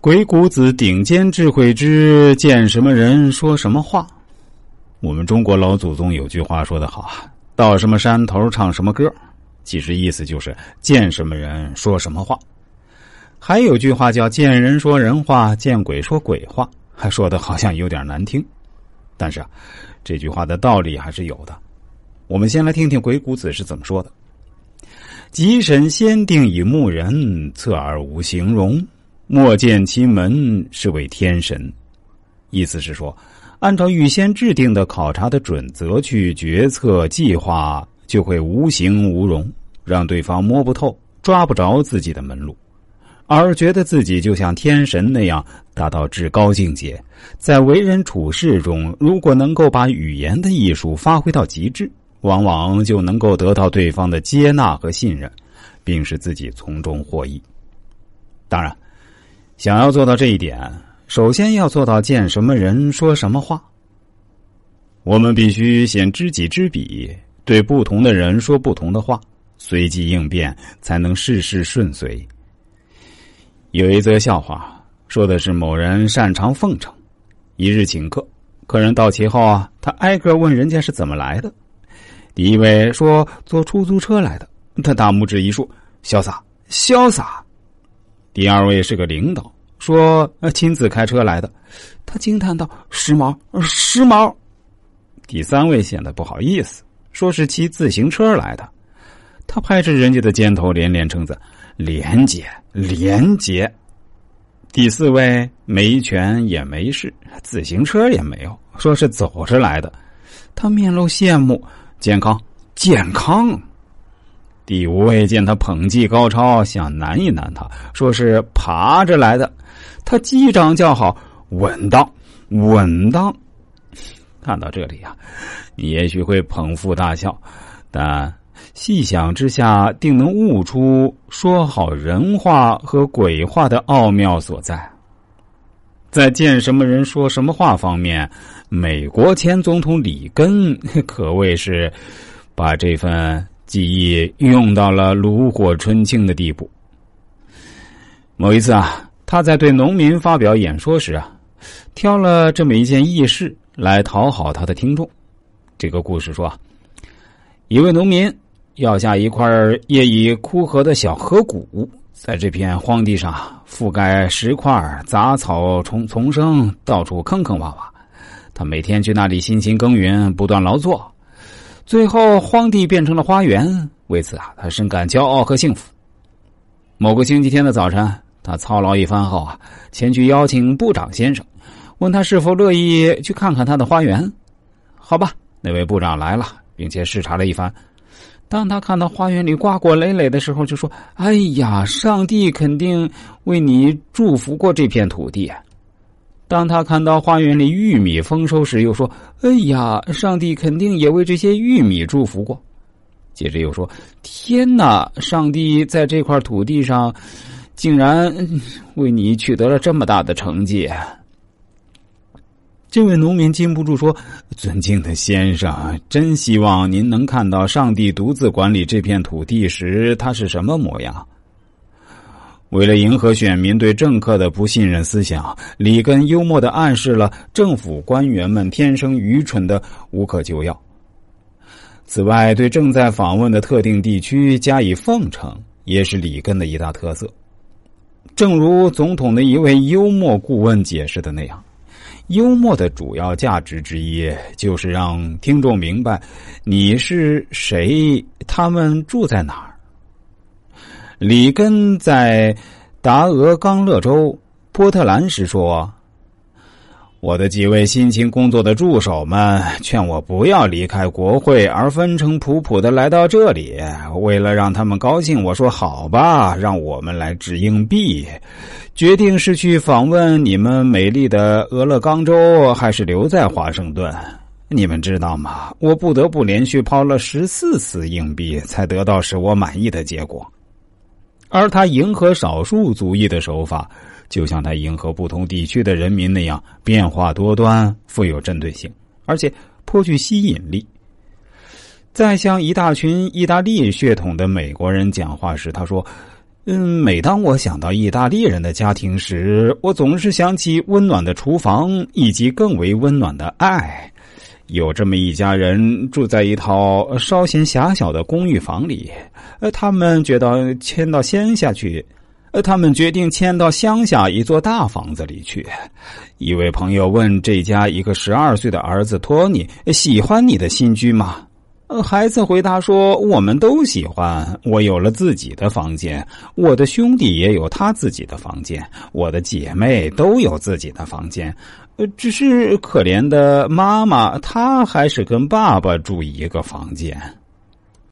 鬼谷子顶尖智慧之见什么人说什么话。我们中国老祖宗有句话说得好啊，到什么山头唱什么歌，其实意思就是见什么人说什么话。还有句话叫见人说人话，见鬼说鬼话，还说的好像有点难听，但是啊，这句话的道理还是有的。我们先来听听鬼谷子是怎么说的：“吉神先定以木人，侧耳无形容。”莫见其门是为天神，意思是说，按照预先制定的考察的准则去决策计划，就会无形无容，让对方摸不透、抓不着自己的门路，而觉得自己就像天神那样达到至高境界。在为人处事中，如果能够把语言的艺术发挥到极致，往往就能够得到对方的接纳和信任，并使自己从中获益。当然。想要做到这一点，首先要做到见什么人说什么话。我们必须先知己知彼，对不同的人说不同的话，随机应变，才能事事顺遂。有一则笑话，说的是某人擅长奉承，一日请客，客人到齐后啊，他挨个问人家是怎么来的。第一位说坐出租车来的，他大拇指一竖，潇洒，潇洒。第二位是个领导，说亲自开车来的，他惊叹道：“时髦，时髦。”第三位显得不好意思，说是骑自行车来的，他拍着人家的肩头连连称赞：“廉洁，廉洁。”第四位没权也没势，自行车也没有，说是走着来的，他面露羡慕：“健康，健康。”第五位见他捧技高超，想难一难他，说是爬着来的。他击掌叫好，稳当，稳当。看到这里啊，你也许会捧腹大笑，但细想之下，定能悟出说好人话和鬼话的奥妙所在。在见什么人说什么话方面，美国前总统里根 可谓是把这份。记忆用到了炉火纯青的地步。某一次啊，他在对农民发表演说时啊，挑了这么一件轶事来讨好他的听众。这个故事说啊，一位农民要下一块业已枯涸的小河谷，在这片荒地上覆盖石块，杂草丛丛生，到处坑坑洼洼。他每天去那里辛勤耕耘，不断劳作。最后，荒地变成了花园。为此啊，他深感骄傲和幸福。某个星期天的早晨，他操劳一番后啊，前去邀请部长先生，问他是否乐意去看看他的花园。好吧，那位部长来了，并且视察了一番。当他看到花园里瓜果累累的时候，就说：“哎呀，上帝肯定为你祝福过这片土地。”当他看到花园里玉米丰收时，又说：“哎呀，上帝肯定也为这些玉米祝福过。”接着又说：“天哪，上帝在这块土地上，竟然为你取得了这么大的成绩。”这位农民禁不住说：“尊敬的先生，真希望您能看到上帝独自管理这片土地时，他是什么模样。”为了迎合选民对政客的不信任思想，里根幽默的暗示了政府官员们天生愚蠢的无可救药。此外，对正在访问的特定地区加以奉承，也是里根的一大特色。正如总统的一位幽默顾问解释的那样，幽默的主要价值之一就是让听众明白你是谁，他们住在哪儿。里根在达俄冈勒州波特兰时说：“我的几位辛勤工作的助手们劝我不要离开国会，而风尘仆仆的来到这里。为了让他们高兴，我说好吧，让我们来掷硬币，决定是去访问你们美丽的俄勒冈州，还是留在华盛顿。你们知道吗？我不得不连续抛了十四次硬币，才得到使我满意的结果。”而他迎合少数族裔的手法，就像他迎合不同地区的人民那样变化多端、富有针对性，而且颇具吸引力。在向一大群意大利血统的美国人讲话时，他说：“嗯，每当我想到意大利人的家庭时，我总是想起温暖的厨房以及更为温暖的爱。有这么一家人住在一套稍显狭小的公寓房里，呃，他们觉得迁到乡下去，呃，他们决定迁到乡下一座大房子里去。一位朋友问这家一个十二岁的儿子托尼：“喜欢你的新居吗？”，孩子回答说：“我们都喜欢。我有了自己的房间，我的兄弟也有他自己的房间，我的姐妹都有自己的房间。只是可怜的妈妈，她还是跟爸爸住一个房间。”